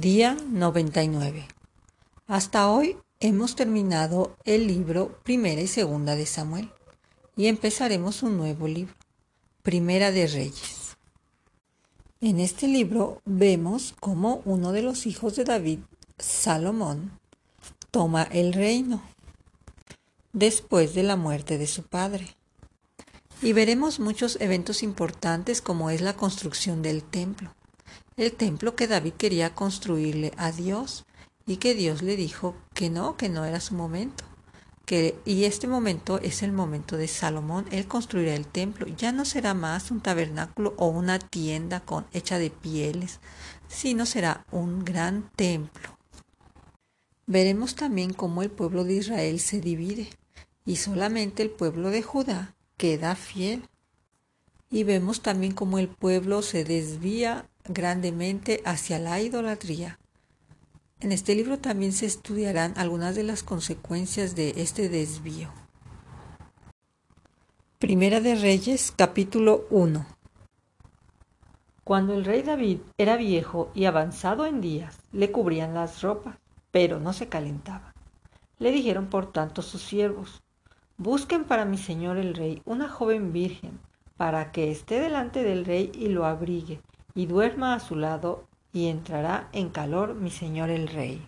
Día 99. Hasta hoy hemos terminado el libro Primera y Segunda de Samuel y empezaremos un nuevo libro, Primera de Reyes. En este libro vemos cómo uno de los hijos de David, Salomón, toma el reino después de la muerte de su padre. Y veremos muchos eventos importantes como es la construcción del templo el templo que David quería construirle a Dios y que Dios le dijo que no, que no era su momento. Que, y este momento es el momento de Salomón. Él construirá el templo. Ya no será más un tabernáculo o una tienda con, hecha de pieles, sino será un gran templo. Veremos también cómo el pueblo de Israel se divide y solamente el pueblo de Judá queda fiel. Y vemos también cómo el pueblo se desvía grandemente hacia la idolatría. En este libro también se estudiarán algunas de las consecuencias de este desvío. Primera de Reyes, capítulo 1. Cuando el rey David era viejo y avanzado en días, le cubrían las ropas, pero no se calentaba. Le dijeron por tanto sus siervos, busquen para mi señor el rey una joven virgen, para que esté delante del rey y lo abrigue, y duerma a su lado, y entrará en calor mi señor el rey.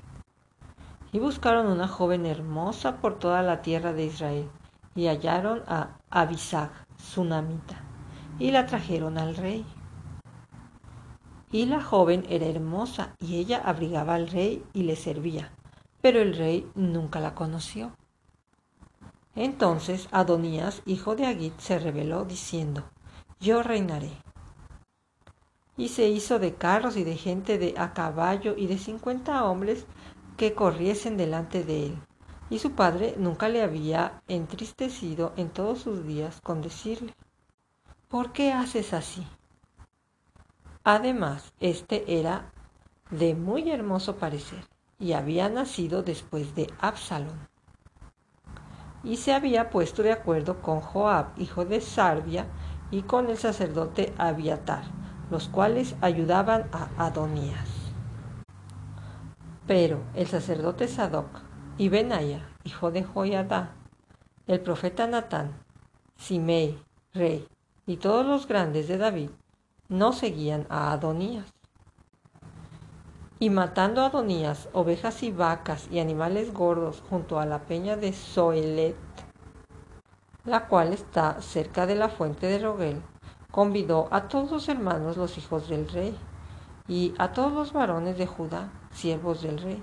Y buscaron una joven hermosa por toda la tierra de Israel, y hallaron a Abisag, namita, y la trajeron al rey. Y la joven era hermosa, y ella abrigaba al rey y le servía, pero el rey nunca la conoció. Entonces Adonías, hijo de Agit, se rebeló, diciendo, Yo reinaré y se hizo de carros y de gente de a caballo y de cincuenta hombres que corriesen delante de él. Y su padre nunca le había entristecido en todos sus días con decirle, ¿por qué haces así? Además, este era de muy hermoso parecer y había nacido después de Absalón. Y se había puesto de acuerdo con Joab, hijo de Sarbia, y con el sacerdote Abiatar los cuales ayudaban a Adonías. Pero el sacerdote Sadoc y Benaya, hijo de Joiada, el profeta Natán, Simei, rey, y todos los grandes de David, no seguían a Adonías. Y matando a Adonías ovejas y vacas y animales gordos junto a la peña de Zoelet, la cual está cerca de la fuente de Roguel, convidó a todos los hermanos los hijos del rey y a todos los varones de Judá, siervos del rey,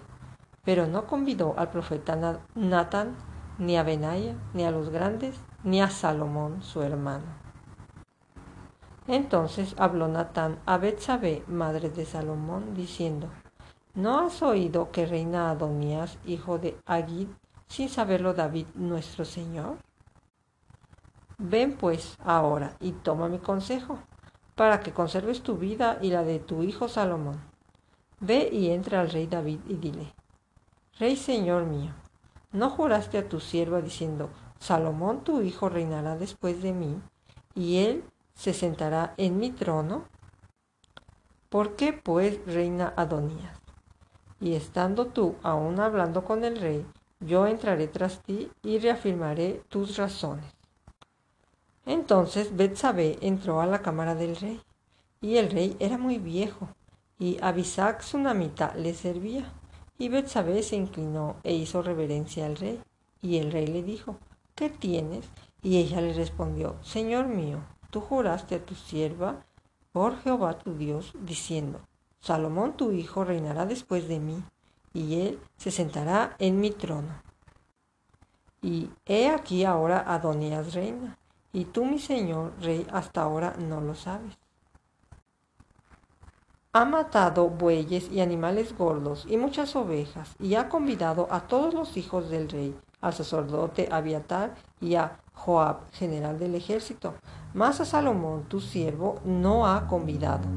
pero no convidó al profeta Natán, ni a Benaya, ni a los grandes, ni a Salomón, su hermano. Entonces habló Natán a Betsabé, madre de Salomón, diciendo, ¿No has oído que reina Adonías, hijo de Agid, sin saberlo David nuestro Señor? Ven pues ahora y toma mi consejo, para que conserves tu vida y la de tu hijo Salomón. Ve y entra al rey David y dile, Rey Señor mío, ¿no juraste a tu sierva diciendo, Salomón tu hijo reinará después de mí, y él se sentará en mi trono? ¿Por qué pues reina Adonías? Y estando tú aún hablando con el rey, yo entraré tras ti y reafirmaré tus razones. Entonces Betsabé entró a la cámara del rey, y el rey era muy viejo, y Abisac Sunamita le servía. Y Betsabé se inclinó e hizo reverencia al rey, y el rey le dijo, ¿qué tienes? Y ella le respondió, Señor mío, tú juraste a tu sierva por Jehová tu Dios, diciendo, Salomón tu hijo reinará después de mí, y él se sentará en mi trono. Y he aquí ahora Adonías reina, y tú, mi señor rey, hasta ahora no lo sabes. Ha matado bueyes y animales gordos y muchas ovejas, y ha convidado a todos los hijos del rey, al sacerdote Abiatar y a Joab, general del ejército, mas a Salomón, tu siervo, no ha convidado.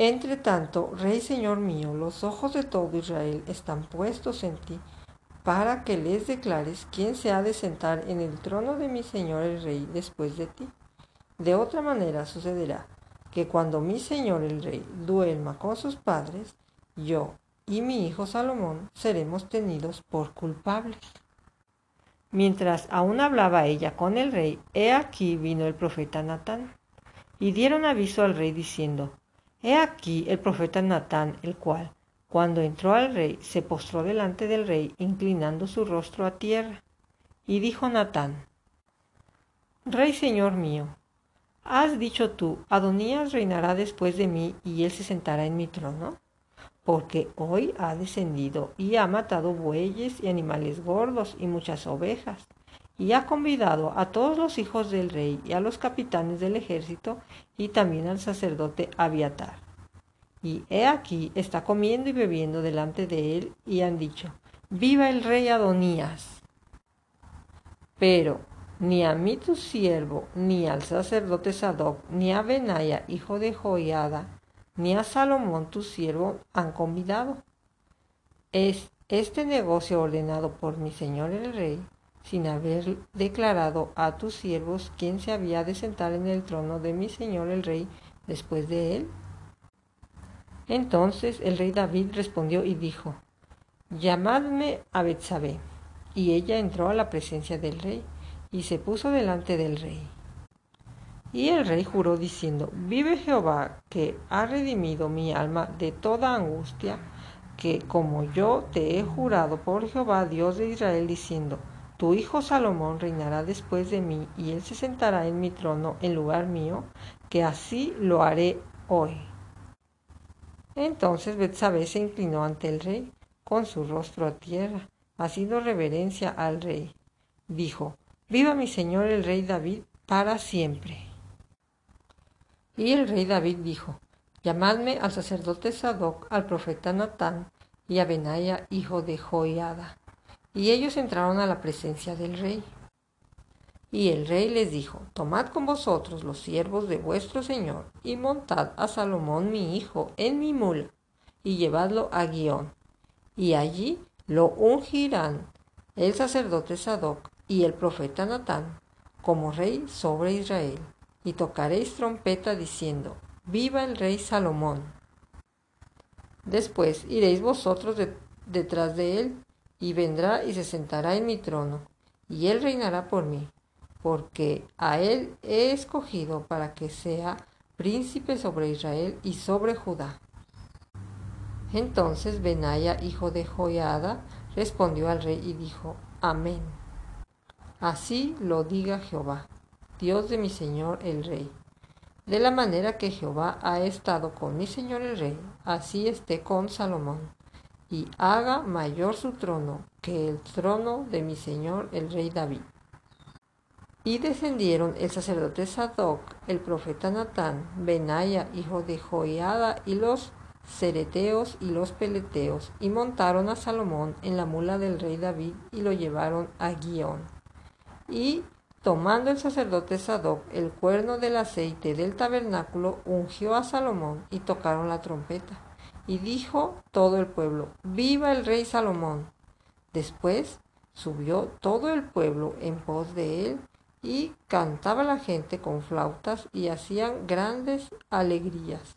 Entre tanto, Rey Señor mío, los ojos de todo Israel están puestos en ti, para que les declares quién se ha de sentar en el trono de mi señor el rey después de ti. De otra manera sucederá, que cuando mi señor el rey duerma con sus padres, yo y mi hijo Salomón seremos tenidos por culpables. Mientras aún hablaba ella con el rey, he aquí vino el profeta Natán, y dieron aviso al rey diciendo, He aquí el profeta Natán, el cual, cuando entró al rey, se postró delante del rey, inclinando su rostro a tierra. Y dijo Natán, Rey señor mío, has dicho tú, Adonías reinará después de mí y él se sentará en mi trono porque hoy ha descendido y ha matado bueyes y animales gordos y muchas ovejas, y ha convidado a todos los hijos del rey y a los capitanes del ejército y también al sacerdote Abiatar. Y he aquí está comiendo y bebiendo delante de él y han dicho, Viva el rey Adonías. Pero ni a mí tu siervo, ni al sacerdote Sadoc, ni a Benaya, hijo de Joiada, ni a Salomón tu siervo han convidado. Es este negocio ordenado por mi señor el rey, sin haber declarado a tus siervos quién se había de sentar en el trono de mi señor el rey después de él. Entonces el rey David respondió y dijo, Llamadme a Betsabé. Y ella entró a la presencia del rey y se puso delante del rey. Y el rey juró diciendo, vive Jehová, que ha redimido mi alma de toda angustia, que como yo te he jurado por Jehová, Dios de Israel, diciendo, tu hijo Salomón reinará después de mí, y él se sentará en mi trono en lugar mío, que así lo haré hoy. Entonces Betsabé se inclinó ante el rey, con su rostro a tierra, haciendo reverencia al rey. Dijo, Viva mi señor el rey David para siempre. Y el rey David dijo, Llamadme al sacerdote Sadoc, al profeta Natán y a Benaya, hijo de Joiada. Y ellos entraron a la presencia del rey. Y el rey les dijo, Tomad con vosotros los siervos de vuestro señor, y montad a Salomón mi hijo en mi mula, y llevadlo a Guión. Y allí lo ungirán el sacerdote Sadoc y el profeta Natán como rey sobre Israel y tocaréis trompeta diciendo, Viva el rey Salomón. Después iréis vosotros detrás de él, y vendrá y se sentará en mi trono, y él reinará por mí, porque a él he escogido para que sea príncipe sobre Israel y sobre Judá. Entonces Benaya, hijo de Joiada, respondió al rey y dijo, Amén. Así lo diga Jehová. Dios de mi Señor el Rey. De la manera que Jehová ha estado con mi Señor el Rey, así esté con Salomón, y haga mayor su trono que el trono de mi Señor el Rey David. Y descendieron el sacerdote Sadoc, el profeta Natán, Benaya, hijo de Joiada, y los cereteos y los peleteos, y montaron a Salomón en la mula del rey David y lo llevaron a Guión. Y Tomando el sacerdote Sadoc el cuerno del aceite del tabernáculo, ungió a Salomón y tocaron la trompeta. Y dijo todo el pueblo, Viva el rey Salomón. Después subió todo el pueblo en pos de él y cantaba la gente con flautas y hacían grandes alegrías,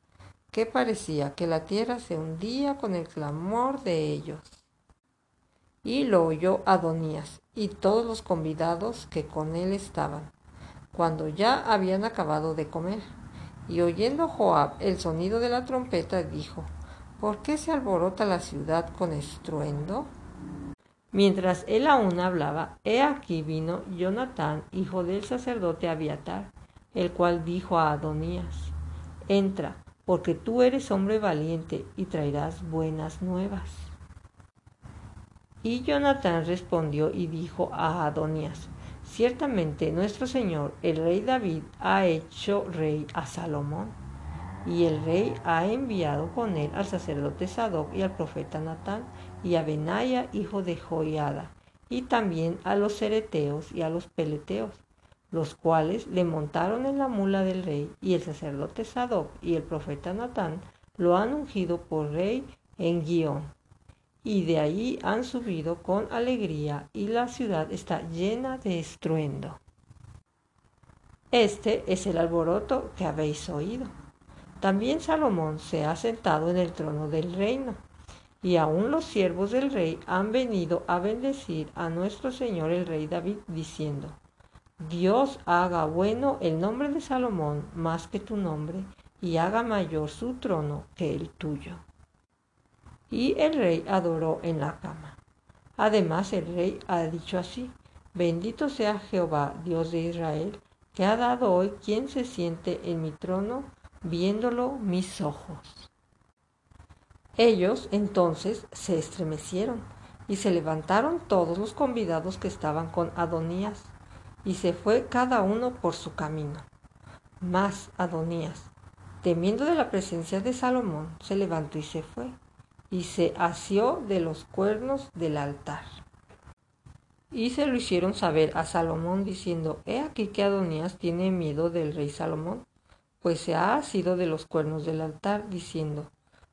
que parecía que la tierra se hundía con el clamor de ellos. Y lo oyó Adonías y todos los convidados que con él estaban, cuando ya habían acabado de comer. Y oyendo Joab el sonido de la trompeta, dijo, ¿Por qué se alborota la ciudad con estruendo? Mientras él aún hablaba, he aquí vino Jonatán, hijo del sacerdote Abiatar, el cual dijo a Adonías, Entra, porque tú eres hombre valiente y traerás buenas nuevas. Y Jonatán respondió y dijo a Adonías, Ciertamente nuestro Señor, el rey David, ha hecho rey a Salomón, y el rey ha enviado con él al sacerdote Sadoc y al profeta Natán, y a Benaya, hijo de Joiada, y también a los cereteos y a los peleteos, los cuales le montaron en la mula del rey, y el sacerdote Sadoc y el profeta Natán lo han ungido por rey en Guión y de allí han subido con alegría y la ciudad está llena de estruendo. Este es el alboroto que habéis oído. También Salomón se ha sentado en el trono del reino, y aún los siervos del rey han venido a bendecir a nuestro Señor el rey David, diciendo, Dios haga bueno el nombre de Salomón más que tu nombre, y haga mayor su trono que el tuyo. Y el rey adoró en la cama. Además el rey ha dicho así, bendito sea Jehová, Dios de Israel, que ha dado hoy quien se siente en mi trono, viéndolo mis ojos. Ellos entonces se estremecieron y se levantaron todos los convidados que estaban con Adonías, y se fue cada uno por su camino. Mas Adonías, temiendo de la presencia de Salomón, se levantó y se fue, y se asió de los cuernos del altar. Y se lo hicieron saber a Salomón diciendo, He aquí que Adonías tiene miedo del rey Salomón, pues se ha asido de los cuernos del altar, diciendo,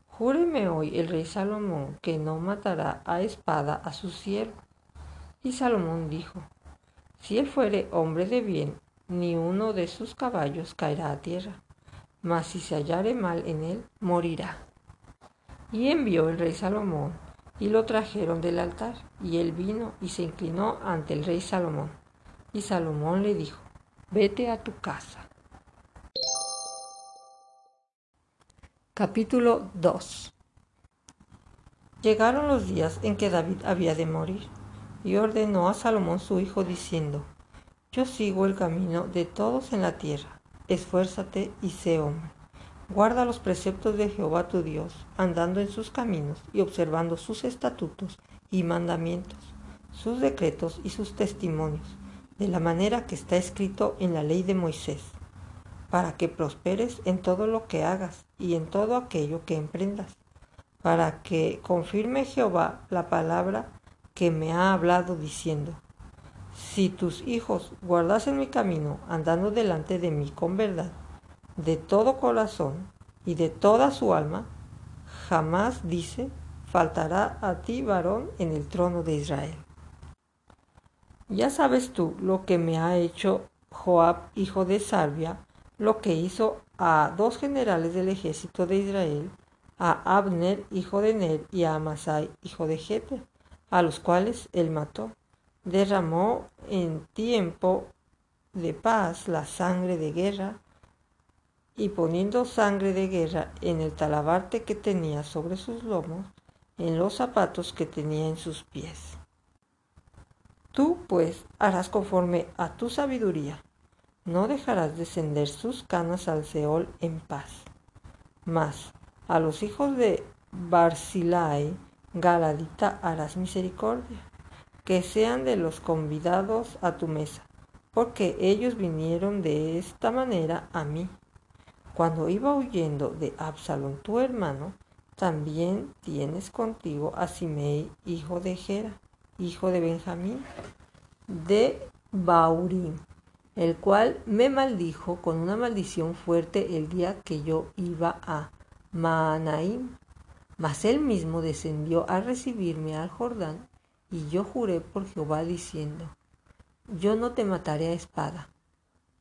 Júreme hoy el rey Salomón que no matará a espada a su siervo. Y Salomón dijo, Si él fuere hombre de bien, ni uno de sus caballos caerá a tierra, mas si se hallare mal en él, morirá. Y envió el rey Salomón, y lo trajeron del altar, y él vino y se inclinó ante el rey Salomón. Y Salomón le dijo, vete a tu casa. Capítulo 2 Llegaron los días en que David había de morir, y ordenó a Salomón su hijo diciendo, Yo sigo el camino de todos en la tierra, esfuérzate y sé hombre. Guarda los preceptos de Jehová tu Dios, andando en sus caminos y observando sus estatutos y mandamientos, sus decretos y sus testimonios, de la manera que está escrito en la ley de Moisés, para que prosperes en todo lo que hagas y en todo aquello que emprendas, para que confirme Jehová la palabra que me ha hablado diciendo, si tus hijos guardasen mi camino andando delante de mí con verdad, de todo corazón y de toda su alma, jamás dice, faltará a ti varón en el trono de Israel. Ya sabes tú lo que me ha hecho Joab, hijo de Salvia, lo que hizo a dos generales del ejército de Israel, a Abner, hijo de Ner, y a Amasai, hijo de Jeter, a los cuales él mató. Derramó en tiempo de paz la sangre de guerra y poniendo sangre de guerra en el talabarte que tenía sobre sus lomos, en los zapatos que tenía en sus pies. Tú, pues, harás conforme a tu sabiduría, no dejarás descender sus canas al Seol en paz. Mas a los hijos de Barzilai, Galadita, harás misericordia, que sean de los convidados a tu mesa, porque ellos vinieron de esta manera a mí. Cuando iba huyendo de Absalón tu hermano, también tienes contigo a Simei, hijo de Gera, hijo de Benjamín, de Baurín, el cual me maldijo con una maldición fuerte el día que yo iba a Maanaim. Mas él mismo descendió a recibirme al Jordán, y yo juré por Jehová diciendo, yo no te mataré a espada,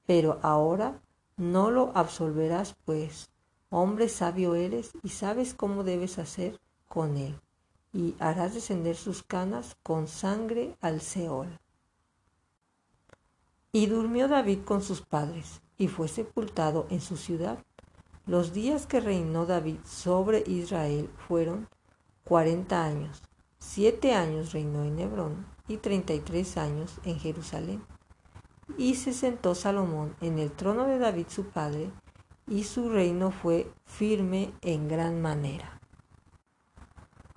pero ahora no lo absolverás, pues, hombre sabio eres y sabes cómo debes hacer con él, y harás descender sus canas con sangre al Seol. Y durmió David con sus padres, y fue sepultado en su ciudad. Los días que reinó David sobre Israel fueron cuarenta años. Siete años reinó en Hebrón y treinta y tres años en Jerusalén. Y se sentó Salomón en el trono de David su padre, y su reino fue firme en gran manera.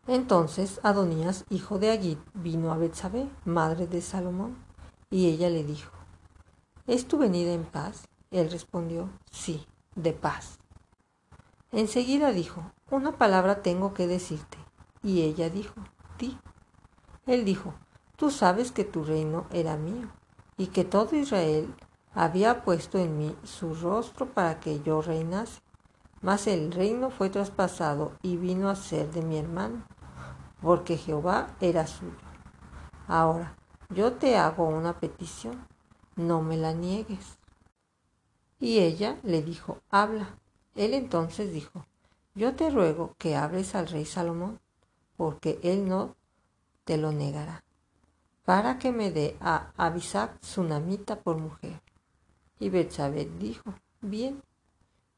Entonces Adonías, hijo de Agit, vino a Betsabé, madre de Salomón, y ella le dijo, ¿Es tu venida en paz? Él respondió, sí, de paz. Enseguida dijo, una palabra tengo que decirte. Y ella dijo, di. Él dijo, tú sabes que tu reino era mío y que todo Israel había puesto en mí su rostro para que yo reinase. Mas el reino fue traspasado y vino a ser de mi hermano, porque Jehová era suyo. Ahora, yo te hago una petición, no me la niegues. Y ella le dijo, habla. Él entonces dijo, yo te ruego que hables al rey Salomón, porque él no te lo negará, para que me dé a Abisac Tsunamita por mujer. Y Betsabé dijo, bien,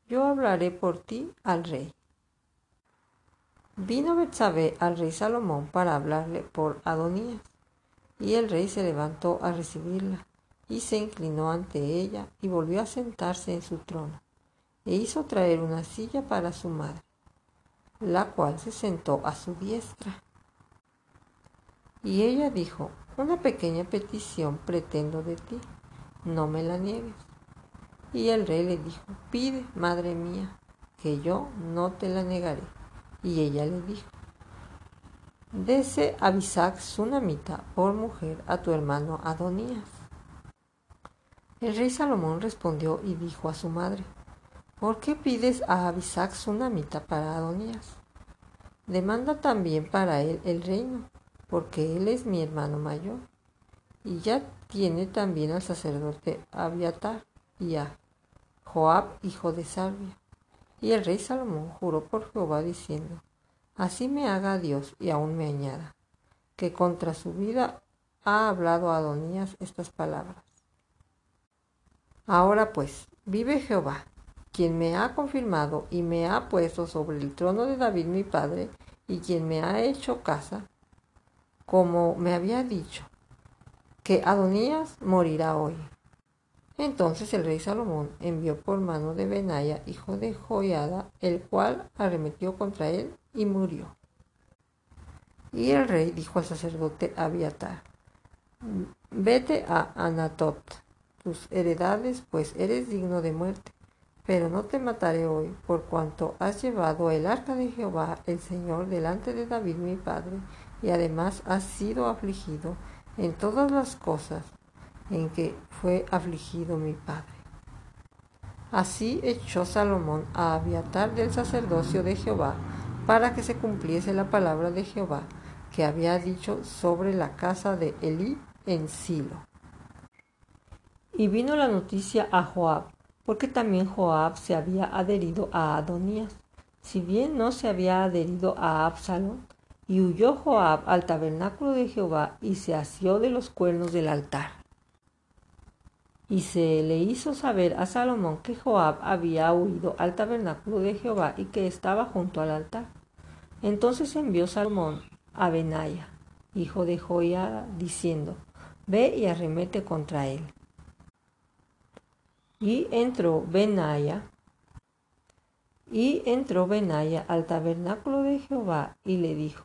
yo hablaré por ti al rey. Vino Betsabé al rey Salomón para hablarle por Adonías, y el rey se levantó a recibirla, y se inclinó ante ella, y volvió a sentarse en su trono, e hizo traer una silla para su madre, la cual se sentó a su diestra. Y ella dijo, una pequeña petición pretendo de ti, no me la niegues. Y el rey le dijo, pide, madre mía, que yo no te la negaré. Y ella le dijo, dese a Sunamita por mujer a tu hermano Adonías. El rey Salomón respondió y dijo a su madre, ¿por qué pides a Abisac Sunamita para Adonías? Demanda también para él el reino, porque él es mi hermano mayor. Y ya tiene también al sacerdote Abiatar y a Joab, hijo de Salvia. Y el rey Salomón juró por Jehová diciendo, Así me haga Dios y aún me añada, que contra su vida ha hablado Adonías estas palabras. Ahora pues, vive Jehová, quien me ha confirmado y me ha puesto sobre el trono de David mi padre, y quien me ha hecho casa, como me había dicho, que Adonías morirá hoy. Entonces el rey Salomón envió por mano de Benaya, hijo de Joiada, el cual arremetió contra él y murió. Y el rey dijo al sacerdote Abiatar, vete a Anatot, tus heredades, pues eres digno de muerte, pero no te mataré hoy, por cuanto has llevado el arca de Jehová, el Señor, delante de David mi padre, y además has sido afligido en todas las cosas en que fue afligido mi padre. Así echó Salomón a Abiatar del sacerdocio de Jehová, para que se cumpliese la palabra de Jehová que había dicho sobre la casa de Elí en Silo. Y vino la noticia a Joab, porque también Joab se había adherido a Adonías, si bien no se había adherido a Absalón, y huyó Joab al tabernáculo de Jehová y se asió de los cuernos del altar. Y se le hizo saber a Salomón que Joab había huido al tabernáculo de Jehová y que estaba junto al altar. Entonces envió Salomón a Benaya, hijo de Joiada, diciendo, Ve y arremete contra él. Y entró Benaya, y entró Benaya al tabernáculo de Jehová y le dijo,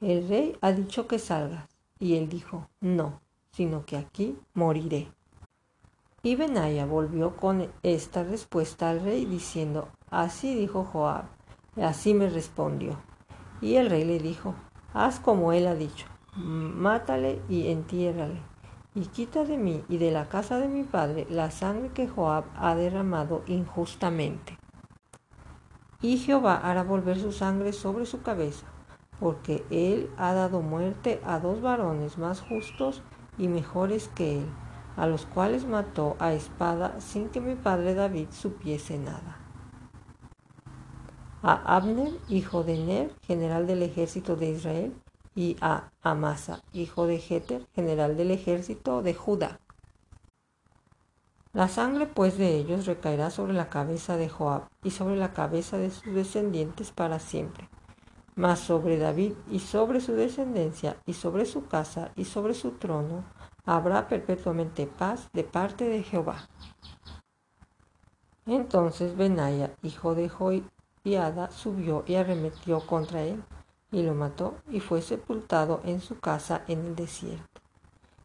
El rey ha dicho que salgas. Y él dijo, No, sino que aquí moriré. Y Benaya volvió con esta respuesta al rey diciendo, Así dijo Joab, y así me respondió. Y el rey le dijo, Haz como él ha dicho, mátale y entiérrale, y quita de mí y de la casa de mi padre la sangre que Joab ha derramado injustamente. Y Jehová hará volver su sangre sobre su cabeza, porque él ha dado muerte a dos varones más justos y mejores que él a los cuales mató a espada sin que mi padre David supiese nada. A Abner, hijo de Ner, general del ejército de Israel, y a Amasa, hijo de Jeter, general del ejército de Judá. La sangre pues de ellos recaerá sobre la cabeza de Joab y sobre la cabeza de sus descendientes para siempre, mas sobre David y sobre su descendencia y sobre su casa y sobre su trono habrá perpetuamente paz de parte de Jehová. Entonces Benaya, hijo de Joiada, subió y arremetió contra él, y lo mató, y fue sepultado en su casa en el desierto.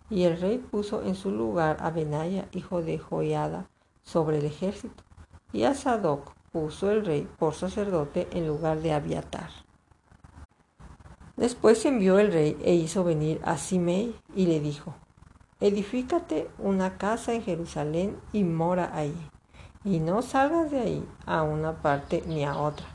Y el rey puso en su lugar a Benaya, hijo de Joiada, sobre el ejército, y a Sadoc puso el rey por sacerdote en lugar de Abiatar. Después envió el rey e hizo venir a Simei y le dijo, Edifícate una casa en Jerusalén y mora ahí, y no salgas de ahí a una parte ni a otra,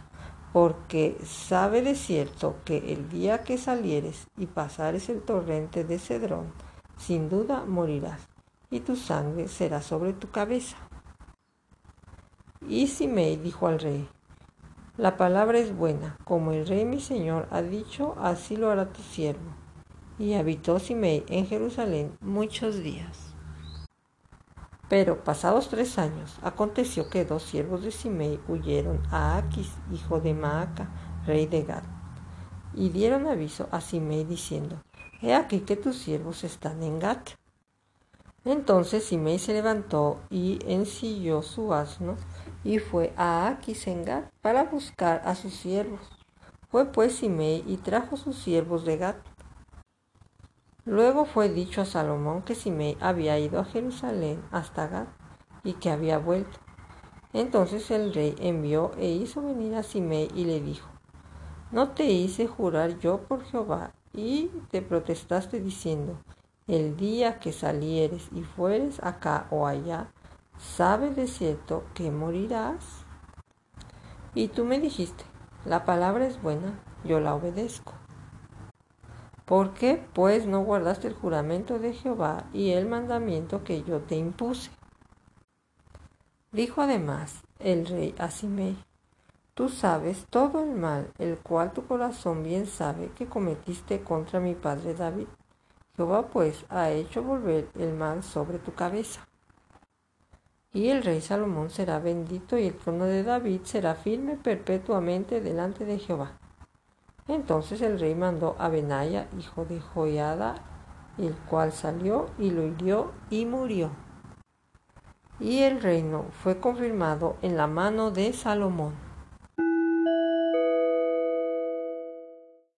porque sabe de cierto que el día que salieres y pasares el torrente de Cedrón, sin duda morirás, y tu sangre será sobre tu cabeza. Y Simei dijo al rey, la palabra es buena, como el rey mi señor ha dicho, así lo hará tu siervo. Y habitó Simei en Jerusalén muchos días. Pero pasados tres años, aconteció que dos siervos de Simei huyeron a Aquis, hijo de Maaca, rey de Gad, y dieron aviso a Simei diciendo, He aquí que tus siervos están en Gat. Entonces Simei se levantó y ensilló su asno y fue a Aquis en Gat para buscar a sus siervos. Fue pues Simei y trajo sus siervos de Gat. Luego fue dicho a Salomón que Simei había ido a Jerusalén hasta Gat y que había vuelto. Entonces el rey envió e hizo venir a Simei y le dijo, ¿no te hice jurar yo por Jehová y te protestaste diciendo, el día que salieres y fueres acá o allá, sabe de cierto que morirás. Y tú me dijiste, la palabra es buena, yo la obedezco. ¿Por qué, pues, no guardaste el juramento de Jehová y el mandamiento que yo te impuse? Dijo además el rey a Simei, Tú sabes todo el mal, el cual tu corazón bien sabe que cometiste contra mi padre David. Jehová pues ha hecho volver el mal sobre tu cabeza. Y el rey Salomón será bendito y el trono de David será firme perpetuamente delante de Jehová. Entonces el rey mandó a Benaya, hijo de Joiada, el cual salió y lo hirió y murió. Y el reino fue confirmado en la mano de Salomón.